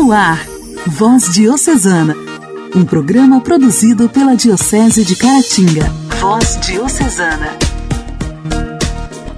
No ar, Voz Diocesana, um programa produzido pela Diocese de Caratinga. Voz Diocesana.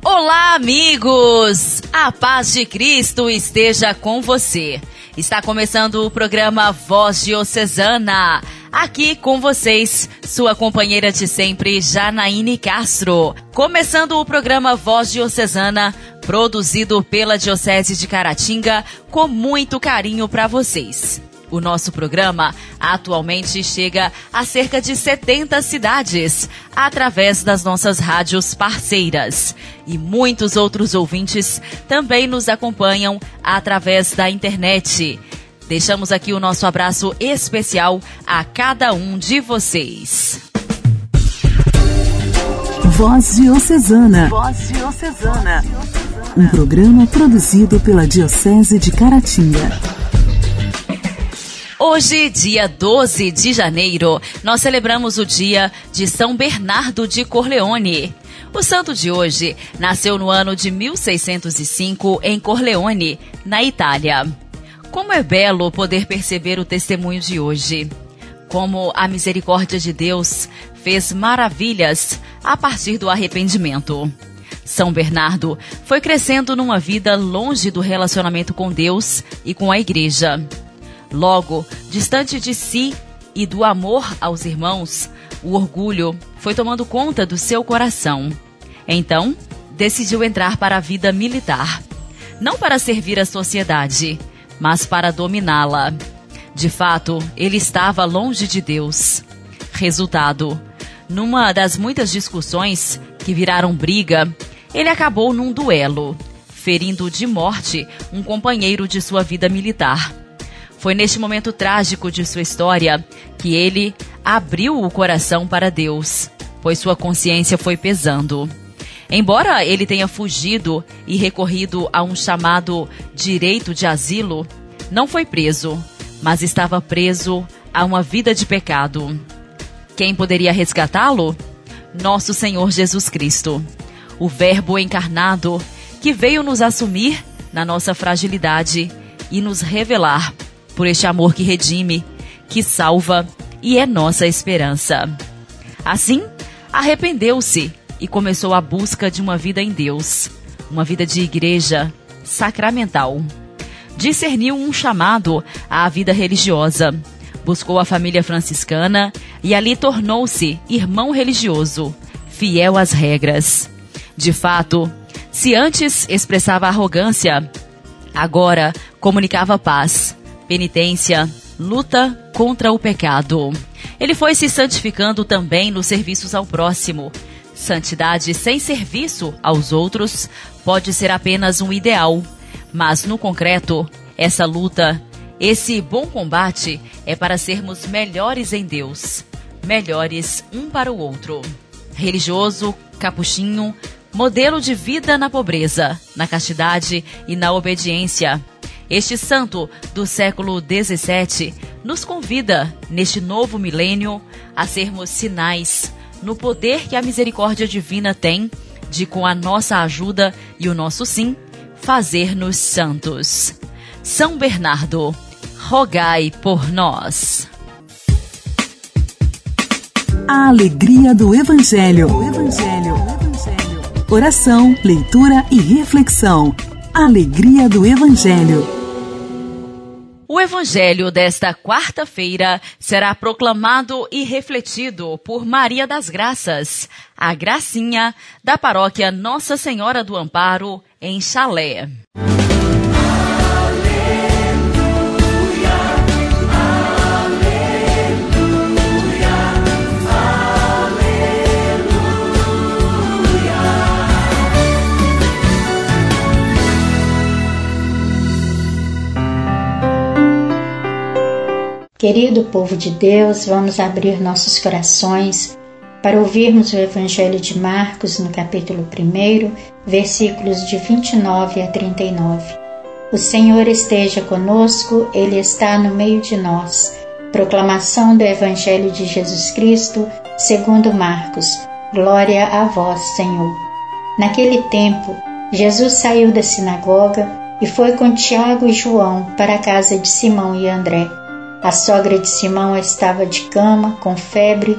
Olá, amigos! A paz de Cristo esteja com você. Está começando o programa Voz Diocesana. Aqui com vocês, sua companheira de sempre, Janaíne Castro. Começando o programa Voz Diocesana, produzido pela Diocese de Caratinga, com muito carinho para vocês. O nosso programa atualmente chega a cerca de 70 cidades através das nossas rádios parceiras. E muitos outros ouvintes também nos acompanham através da internet. Deixamos aqui o nosso abraço especial a cada um de vocês. Voz Diocesana. Voz Diocesana. Um programa produzido pela Diocese de Caratinga. Hoje, dia 12 de janeiro, nós celebramos o dia de São Bernardo de Corleone. O santo de hoje nasceu no ano de 1605 em Corleone, na Itália. Como é belo poder perceber o testemunho de hoje. Como a misericórdia de Deus fez maravilhas a partir do arrependimento. São Bernardo foi crescendo numa vida longe do relacionamento com Deus e com a igreja. Logo, distante de si e do amor aos irmãos, o orgulho foi tomando conta do seu coração. Então, decidiu entrar para a vida militar. Não para servir a sociedade, mas para dominá-la. De fato, ele estava longe de Deus. Resultado: numa das muitas discussões que viraram briga, ele acabou num duelo, ferindo de morte um companheiro de sua vida militar. Foi neste momento trágico de sua história que ele abriu o coração para Deus, pois sua consciência foi pesando. Embora ele tenha fugido e recorrido a um chamado direito de asilo, não foi preso, mas estava preso a uma vida de pecado. Quem poderia resgatá-lo? Nosso Senhor Jesus Cristo, o Verbo encarnado que veio nos assumir na nossa fragilidade e nos revelar por este amor que redime, que salva e é nossa esperança. Assim, arrependeu-se e começou a busca de uma vida em Deus, uma vida de igreja sacramental. Discerniu um chamado à vida religiosa. Buscou a família franciscana e ali tornou-se irmão religioso, fiel às regras. De fato, se antes expressava arrogância, agora comunicava paz, penitência, luta contra o pecado. Ele foi se santificando também nos serviços ao próximo, Santidade sem serviço aos outros pode ser apenas um ideal, mas no concreto, essa luta, esse bom combate é para sermos melhores em Deus, melhores um para o outro. Religioso, capuchinho, modelo de vida na pobreza, na castidade e na obediência. Este santo do século XVII nos convida, neste novo milênio, a sermos sinais no poder que a misericórdia divina tem de, com a nossa ajuda e o nosso sim, fazer-nos santos. São Bernardo, rogai por nós. A alegria do Evangelho. Evangelho. Evangelho. Oração, leitura e reflexão. Alegria do Evangelho. O evangelho desta quarta-feira será proclamado e refletido por Maria das Graças, a gracinha da paróquia Nossa Senhora do Amparo, em Chalé. Querido povo de Deus, vamos abrir nossos corações para ouvirmos o Evangelho de Marcos no capítulo 1, versículos de 29 a 39. O Senhor esteja conosco, Ele está no meio de nós. Proclamação do Evangelho de Jesus Cristo, segundo Marcos. Glória a vós, Senhor. Naquele tempo, Jesus saiu da sinagoga e foi com Tiago e João para a casa de Simão e André. A sogra de Simão estava de cama, com febre,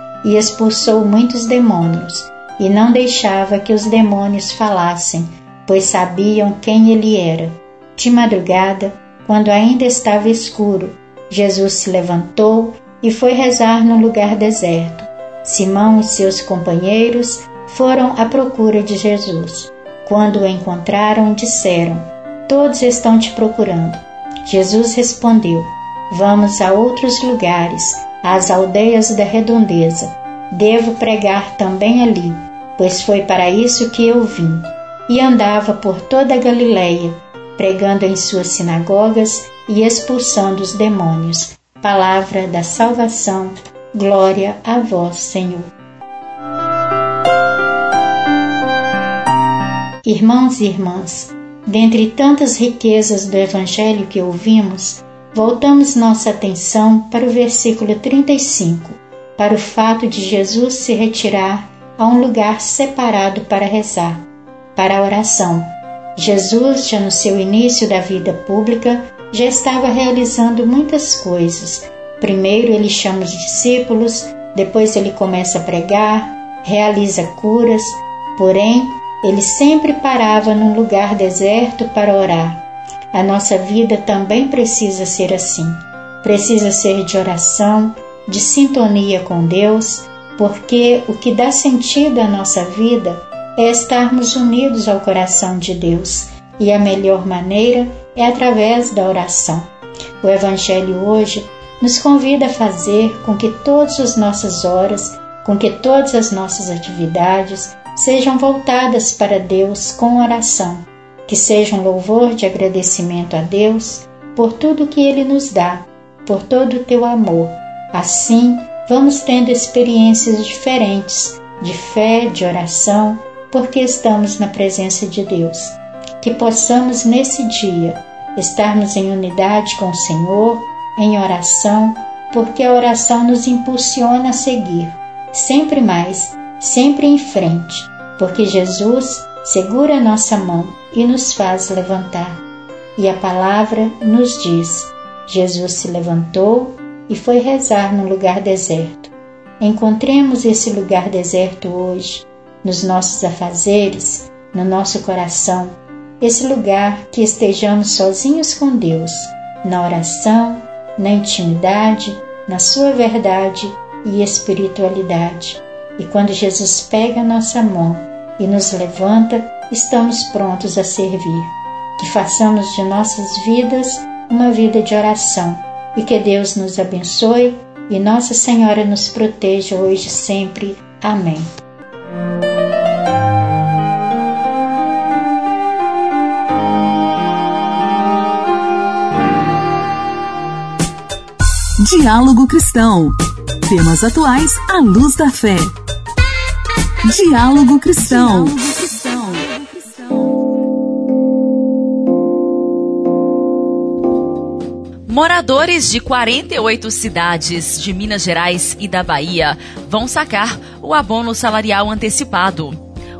e expulsou muitos demônios, e não deixava que os demônios falassem, pois sabiam quem ele era. De madrugada, quando ainda estava escuro, Jesus se levantou e foi rezar num lugar deserto. Simão e seus companheiros foram à procura de Jesus. Quando o encontraram, disseram: Todos estão te procurando. Jesus respondeu: Vamos a outros lugares, às aldeias da redondeza. Devo pregar também ali, pois foi para isso que eu vim. E andava por toda a Galileia, pregando em suas sinagogas e expulsando os demônios. Palavra da salvação, glória a vós, Senhor. Irmãos e irmãs, dentre tantas riquezas do Evangelho que ouvimos, voltamos nossa atenção para o versículo 35, para o fato de Jesus se retirar a um lugar separado para rezar, para a oração. Jesus, já no seu início da vida pública, já estava realizando muitas coisas. Primeiro ele chama os discípulos, depois ele começa a pregar, realiza curas, porém ele sempre parava num lugar deserto para orar. A nossa vida também precisa ser assim. Precisa ser de oração, de sintonia com Deus, porque o que dá sentido à nossa vida é estarmos unidos ao coração de Deus, e a melhor maneira é através da oração. O Evangelho hoje nos convida a fazer com que todas as nossas horas, com que todas as nossas atividades sejam voltadas para Deus com oração, que seja um louvor de agradecimento a Deus por tudo que Ele nos dá, por todo o teu amor. Assim, vamos tendo experiências diferentes de fé, de oração, porque estamos na presença de Deus que possamos nesse dia estarmos em unidade com o Senhor, em oração, porque a oração nos impulsiona a seguir, sempre mais, sempre em frente, porque Jesus segura a nossa mão e nos faz levantar. E a palavra nos diz: Jesus se levantou e foi rezar num lugar deserto. Encontremos esse lugar deserto hoje, nos nossos afazeres, no nosso coração, esse lugar que estejamos sozinhos com Deus, na oração, na intimidade, na sua verdade e espiritualidade. E quando Jesus pega a nossa mão e nos levanta, estamos prontos a servir. Que façamos de nossas vidas uma vida de oração e que Deus nos abençoe e Nossa Senhora nos proteja hoje e sempre. Amém. Diálogo Cristão. Temas atuais à luz da fé. Diálogo Cristão. Moradores de 48 cidades de Minas Gerais e da Bahia vão sacar o abono salarial antecipado.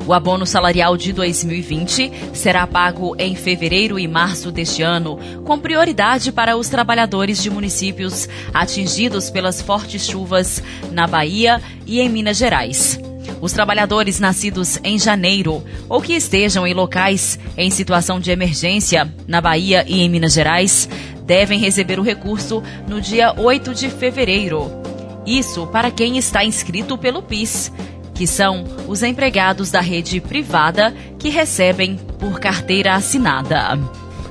O abono salarial de 2020 será pago em fevereiro e março deste ano, com prioridade para os trabalhadores de municípios atingidos pelas fortes chuvas na Bahia e em Minas Gerais. Os trabalhadores nascidos em janeiro ou que estejam em locais em situação de emergência na Bahia e em Minas Gerais devem receber o recurso no dia 8 de fevereiro. Isso para quem está inscrito pelo PIS que são os empregados da rede privada que recebem por carteira assinada.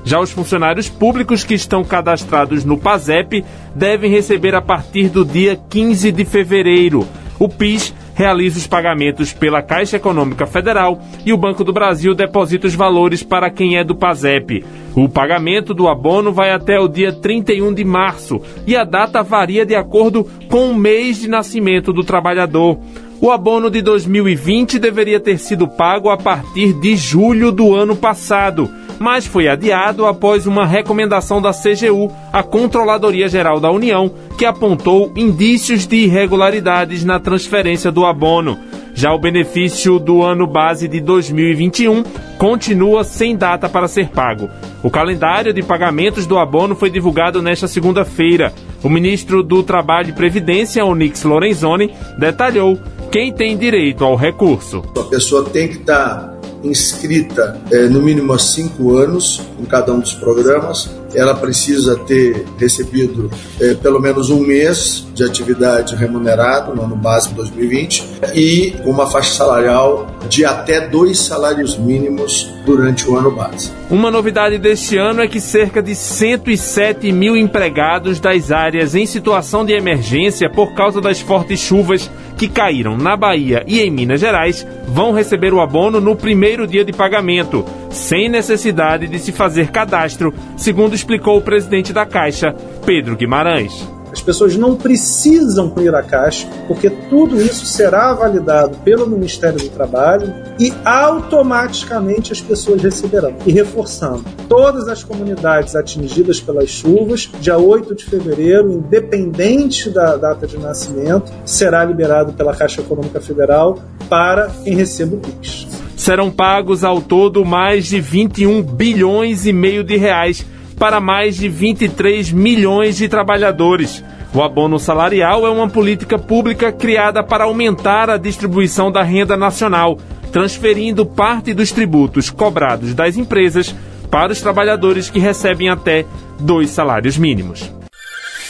Já os funcionários públicos que estão cadastrados no PASEP devem receber a partir do dia 15 de fevereiro. O PIS realiza os pagamentos pela Caixa Econômica Federal e o Banco do Brasil deposita os valores para quem é do PASEP. O pagamento do abono vai até o dia 31 de março e a data varia de acordo com o mês de nascimento do trabalhador. O abono de 2020 deveria ter sido pago a partir de julho do ano passado, mas foi adiado após uma recomendação da CGU, a Controladoria Geral da União, que apontou indícios de irregularidades na transferência do abono. Já o benefício do ano base de 2021 continua sem data para ser pago. O calendário de pagamentos do abono foi divulgado nesta segunda-feira. O ministro do Trabalho e Previdência, Onix Lorenzoni, detalhou quem tem direito ao recurso. A pessoa tem que estar inscrita é, no mínimo há cinco anos em cada um dos programas. Ela precisa ter recebido é, pelo menos um mês de atividade remunerado no ano básico 2020 e uma faixa salarial de até dois salários mínimos durante o ano básico. Uma novidade deste ano é que cerca de 107 mil empregados das áreas em situação de emergência por causa das fortes chuvas que caíram na Bahia e em Minas Gerais vão receber o abono no primeiro dia de pagamento, sem necessidade de se fazer cadastro, segundo explicou o presidente da Caixa, Pedro Guimarães. As pessoas não precisam ir à Caixa, porque tudo isso será validado pelo Ministério do Trabalho e automaticamente as pessoas receberão. E reforçando, todas as comunidades atingidas pelas chuvas, dia 8 de fevereiro, independente da data de nascimento, será liberado pela Caixa Econômica Federal para quem receba o PIX. Serão pagos ao todo mais de 21 bilhões e meio de reais para mais de 23 milhões de trabalhadores. O abono salarial é uma política pública criada para aumentar a distribuição da renda nacional, transferindo parte dos tributos cobrados das empresas para os trabalhadores que recebem até dois salários mínimos.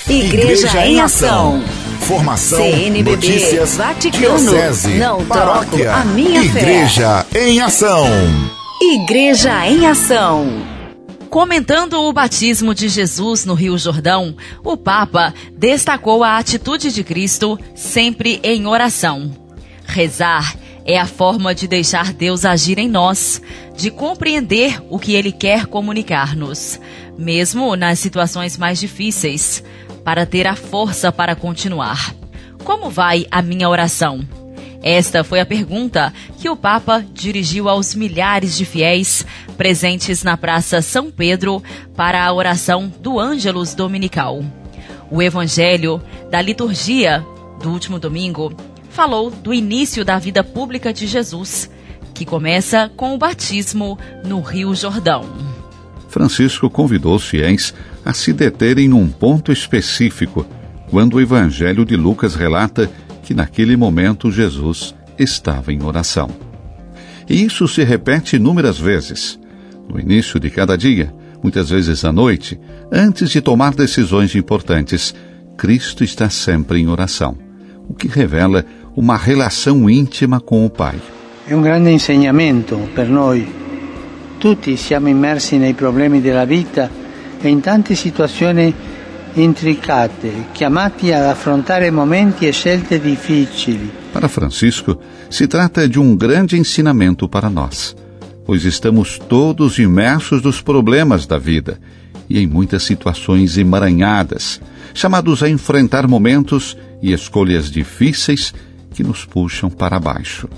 Igreja, Igreja em Ação. Formação, CNBB, notícias, Vaticano, diocese, não paróquia, a minha Igreja fé. em Ação. Igreja em Ação. Comentando o batismo de Jesus no Rio Jordão, o Papa destacou a atitude de Cristo sempre em oração. Rezar é a forma de deixar Deus agir em nós, de compreender o que Ele quer comunicar-nos, mesmo nas situações mais difíceis, para ter a força para continuar. Como vai a minha oração? Esta foi a pergunta que o Papa dirigiu aos milhares de fiéis presentes na Praça São Pedro para a oração do Ângelus Dominical. O Evangelho da liturgia do último domingo falou do início da vida pública de Jesus, que começa com o batismo no Rio Jordão. Francisco convidou os fiéis a se deterem num ponto específico, quando o Evangelho de Lucas relata que naquele momento Jesus estava em oração. E isso se repete inúmeras vezes. No início de cada dia, muitas vezes à noite, antes de tomar decisões importantes, Cristo está sempre em oração, o que revela uma relação íntima com o Pai. É um grande insegnamento per noi. Tutti siamo immersi nei problemi della vita e in tante situazioni intricate, chiamati ad affrontare momenti e scelte difficili. Para Francisco, se trata de um grande ensinamento para nós, pois estamos todos imersos nos problemas da vida e em muitas situações emaranhadas, chamados a enfrentar momentos e escolhas difíceis que nos puxam para baixo.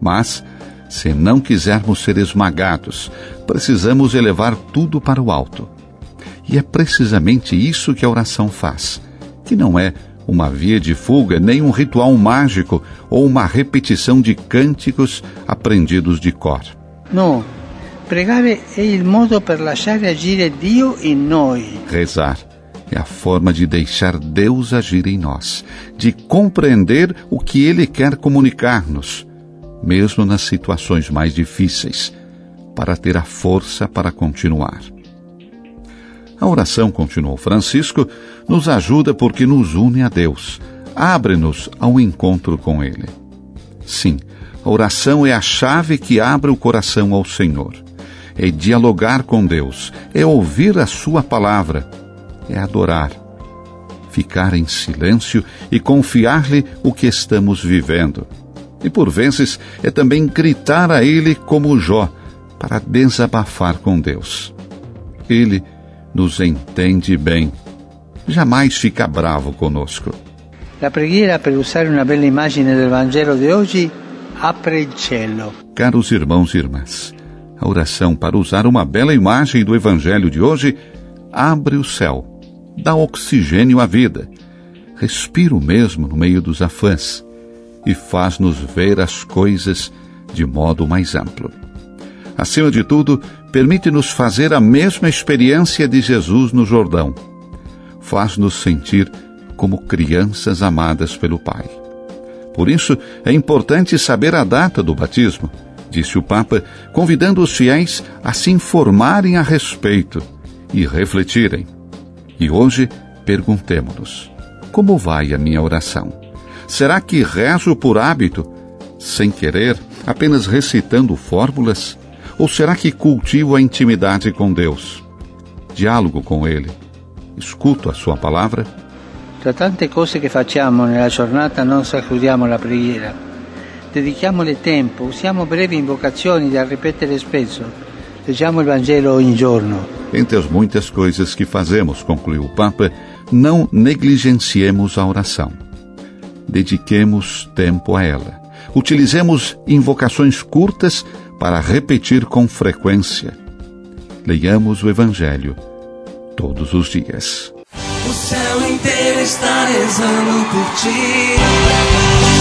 Mas, se não quisermos ser esmagados, precisamos elevar tudo para o alto e é precisamente isso que a oração faz, que não é uma via de fuga, nem um ritual mágico ou uma repetição de cânticos aprendidos de cor. Não. Pregare é o modo per lasciare agire Dio in noi. Rezar é a forma de deixar Deus agir em nós, de compreender o que Ele quer comunicar-nos, mesmo nas situações mais difíceis, para ter a força para continuar. A oração, continuou Francisco, nos ajuda porque nos une a Deus, abre-nos ao encontro com Ele. Sim, a oração é a chave que abre o coração ao Senhor. É dialogar com Deus, é ouvir a Sua palavra, é adorar. ficar em silêncio e confiar-lhe o que estamos vivendo. E por vezes é também gritar a Ele como Jó, para desabafar com Deus. Ele nos entende bem, jamais fica bravo conosco. La preghiera, per usare una bella immagine del Vangelo di oggi, apre il cielo. Caros irmãos e irmãs, a oração, para usar uma bela imagem do Evangelho de hoje, abre o céu, dá oxigênio à vida, respira o mesmo no meio dos afãs e faz-nos ver as coisas de modo mais amplo. Acima de tudo, permite-nos fazer a mesma experiência de Jesus no Jordão. Faz-nos sentir como crianças amadas pelo Pai. Por isso, é importante saber a data do batismo, disse o Papa, convidando os fiéis a se informarem a respeito e refletirem. E hoje, perguntemos-nos: como vai a minha oração? Será que rezo por hábito, sem querer, apenas recitando fórmulas? Ou será que cultivo a intimidade com Deus? Diálogo com Ele? Escuto a Sua palavra? Tra tante cose che facciamo nella giornata non sacrifichiamo la preghiera. Dedichiamole tempo, usiamo brevi invocazioni da ripetere spesso. Leggiamo il Vangelo ogni giorno. Entre as muitas coisas que fazemos, concluiu o Papa, não negligenciemos a oração. Dediquemos tempo a ela. Utilizemos invocações curtas para repetir com frequência. Leiamos o Evangelho todos os dias. O céu inteiro está rezando por ti.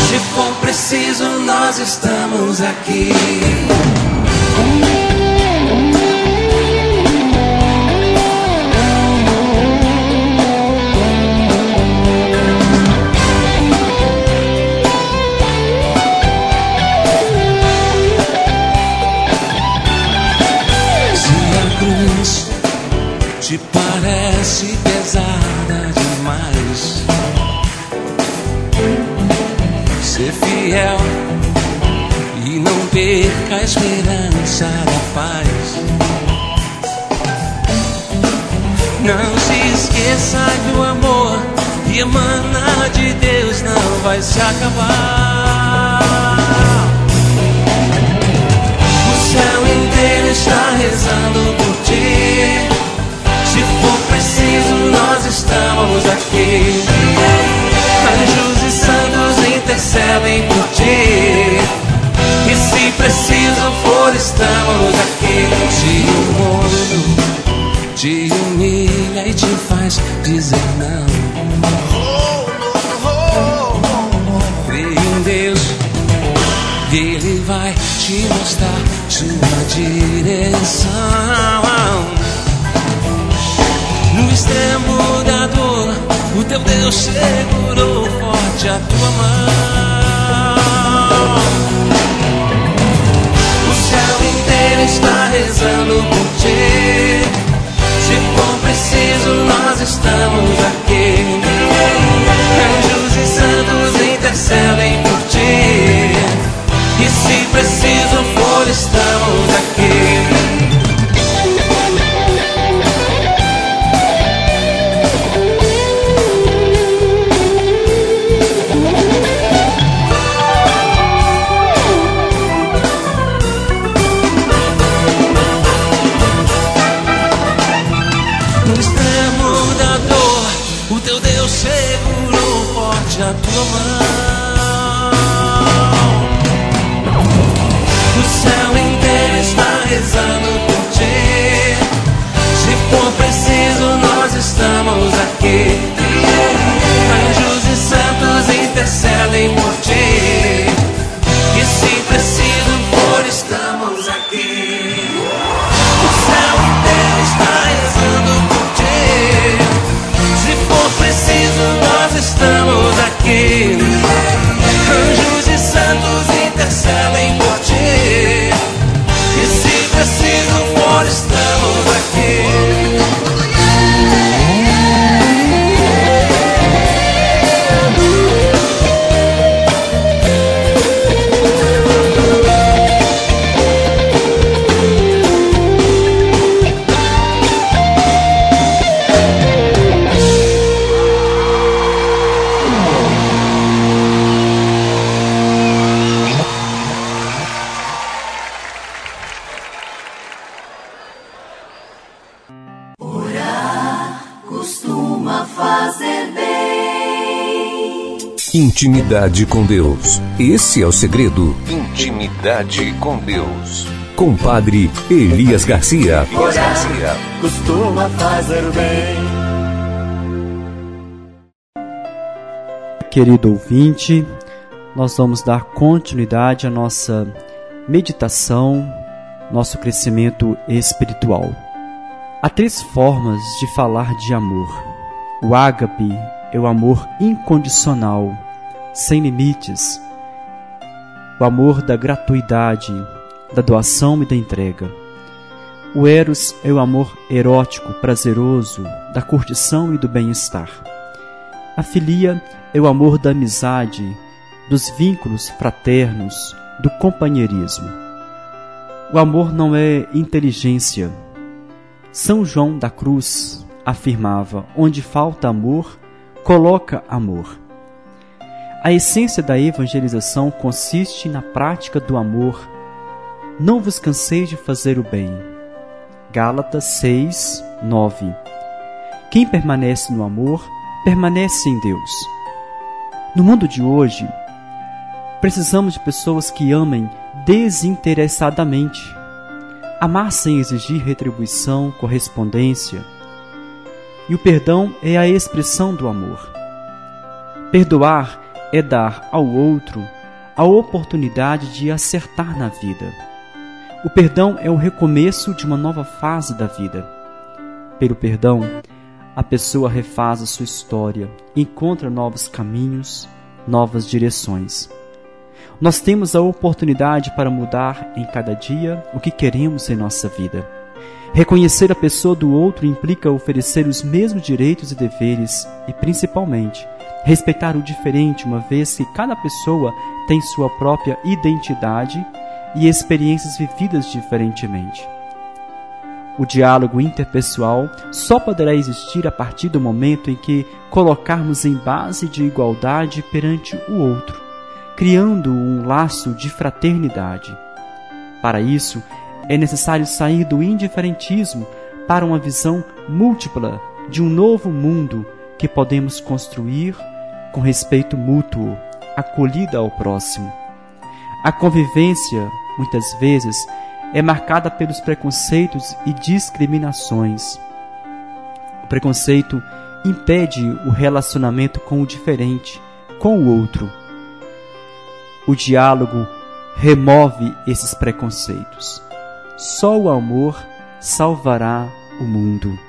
Se for preciso, nós estamos aqui. Se te humilha e te faz dizer não. Creia em Deus, Ele vai te mostrar sua direção. No extremo da dor, o teu Deus segurou forte a tua mão. Está rezando por ti. Se for preciso, nós estamos aqui. Anjos e santos intercedem por ti. E se preciso for, estamos aqui. Forte a Intimidade com Deus. Esse é o segredo. Intimidade com Deus. Compadre Elias Garcia. Elias Garcia. Costuma fazer bem. Querido ouvinte, nós vamos dar continuidade à nossa meditação, nosso crescimento espiritual. Há três formas de falar de amor. O ágape é o amor incondicional, sem limites. O amor da gratuidade, da doação e da entrega. O eros é o amor erótico, prazeroso, da curtição e do bem-estar. A filia é o amor da amizade, dos vínculos fraternos, do companheirismo. O amor não é inteligência, são João da Cruz afirmava: onde falta amor, coloca amor. A essência da evangelização consiste na prática do amor. Não vos canseis de fazer o bem. Gálatas 6, 9. Quem permanece no amor, permanece em Deus. No mundo de hoje, precisamos de pessoas que amem desinteressadamente amar sem exigir retribuição, correspondência. E o perdão é a expressão do amor. Perdoar é dar ao outro a oportunidade de acertar na vida. O perdão é o recomeço de uma nova fase da vida. Pelo perdão, a pessoa refaz a sua história, encontra novos caminhos, novas direções. Nós temos a oportunidade para mudar em cada dia o que queremos em nossa vida. Reconhecer a pessoa do outro implica oferecer os mesmos direitos e deveres e, principalmente, respeitar o diferente, uma vez que cada pessoa tem sua própria identidade e experiências vividas diferentemente. O diálogo interpessoal só poderá existir a partir do momento em que colocarmos em base de igualdade perante o outro criando um laço de fraternidade. Para isso, é necessário sair do indiferentismo para uma visão múltipla de um novo mundo que podemos construir com respeito mútuo, acolhida ao próximo. A convivência, muitas vezes, é marcada pelos preconceitos e discriminações. O preconceito impede o relacionamento com o diferente, com o outro o diálogo remove esses preconceitos. Só o amor salvará o mundo.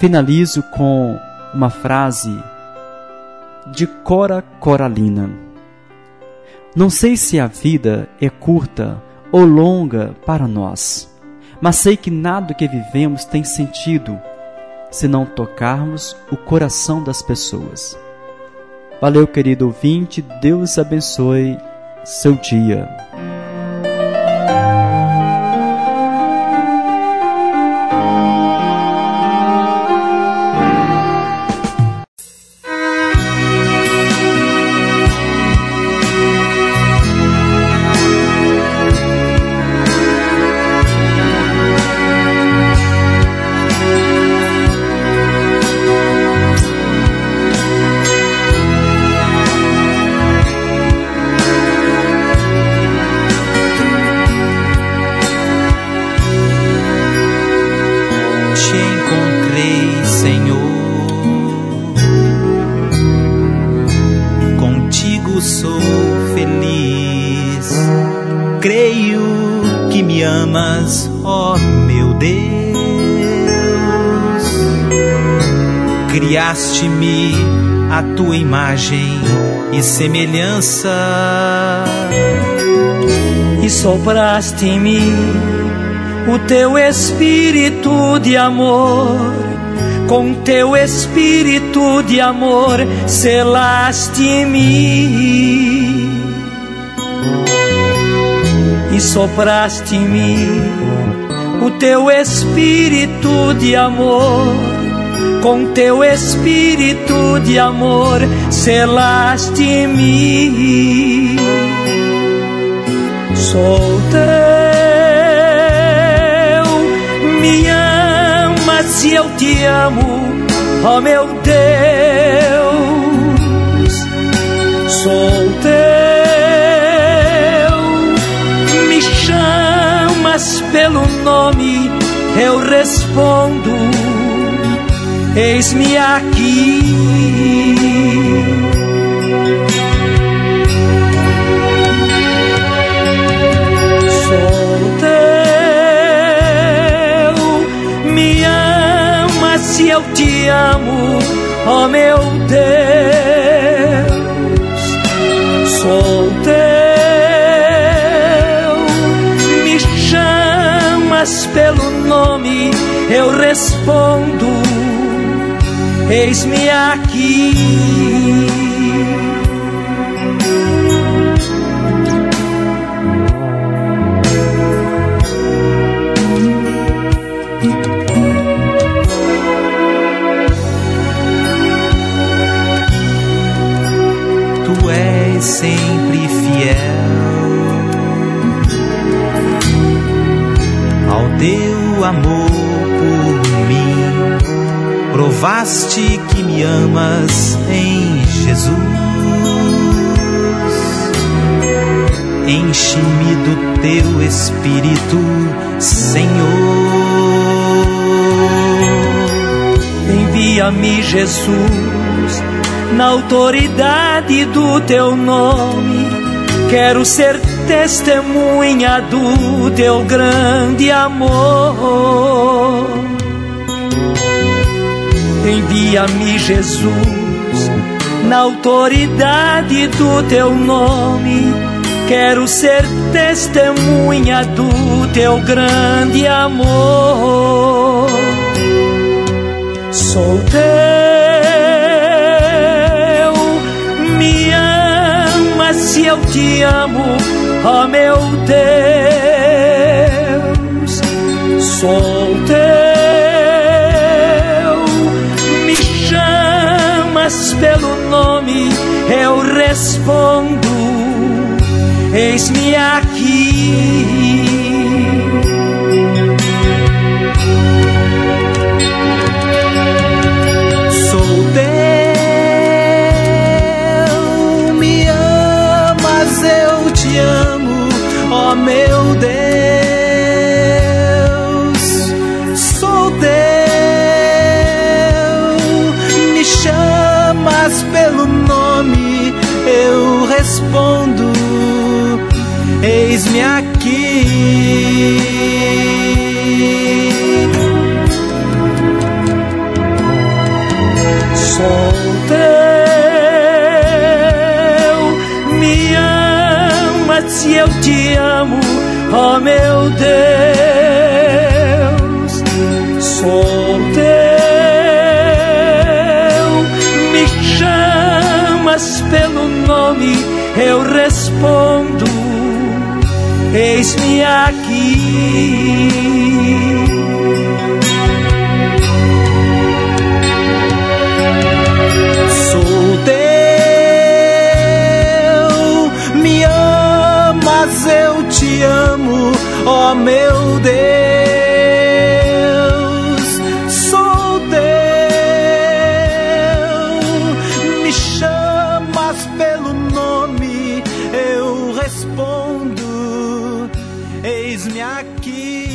Finalizo com uma frase de Cora Coralina. Não sei se a vida é curta ou longa para nós, mas sei que nada que vivemos tem sentido se não tocarmos o coração das pessoas. Valeu, querido ouvinte. Deus abençoe seu dia. Criaste-me a tua imagem e semelhança, e sopraste em mim o teu espírito de amor. Com teu espírito de amor selaste em mim e sopraste em mim o teu espírito de amor com teu espírito de amor selaste em mim. Sou teu, me amas e eu te amo, ó meu Deus, sou eu respondo, eis-me aqui. Sou teu, me ama se eu te amo, ó meu respondo, eis-me aqui. Tu és sempre fiel ao teu amor por mim. Provaste que me amas em Jesus. Enche-me do teu espírito, Senhor. Envia-me, Jesus, na autoridade do teu nome. Quero ser testemunha do teu grande amor. Envia-me, Jesus, na autoridade do teu nome. Quero ser testemunha do teu grande amor. Sou teu, me ama se eu te amo, ó meu Deus. Sou eu respondo, eis-me aqui. Eis-me aqui. Sou teu, me ama se eu te amo, ó meu Deus. Sou teu, me chamas pelo nome, eu respondo, eis-me aqui. Sou teu, me amas, eu te amo, ó meu Deus. Sou teu, me chamas pelo nome, eu respondo, eis-me aqui.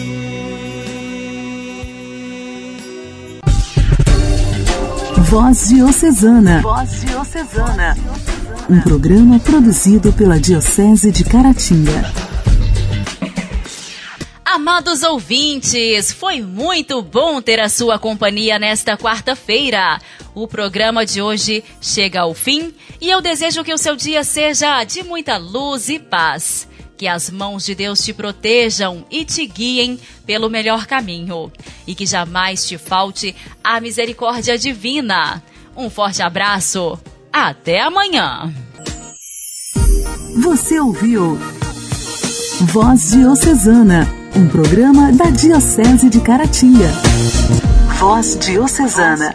Voz Diocesana. Voz Diocesana. Um programa produzido pela Diocese de Caratinga. Amados ouvintes, foi muito bom ter a sua companhia nesta quarta-feira. O programa de hoje chega ao fim e eu desejo que o seu dia seja de muita luz e paz. Que as mãos de Deus te protejam e te guiem pelo melhor caminho. E que jamais te falte a misericórdia divina. Um forte abraço. Até amanhã. Você ouviu Voz Diocesana, um programa da Diocese de Caratinga. Voz Diocesana.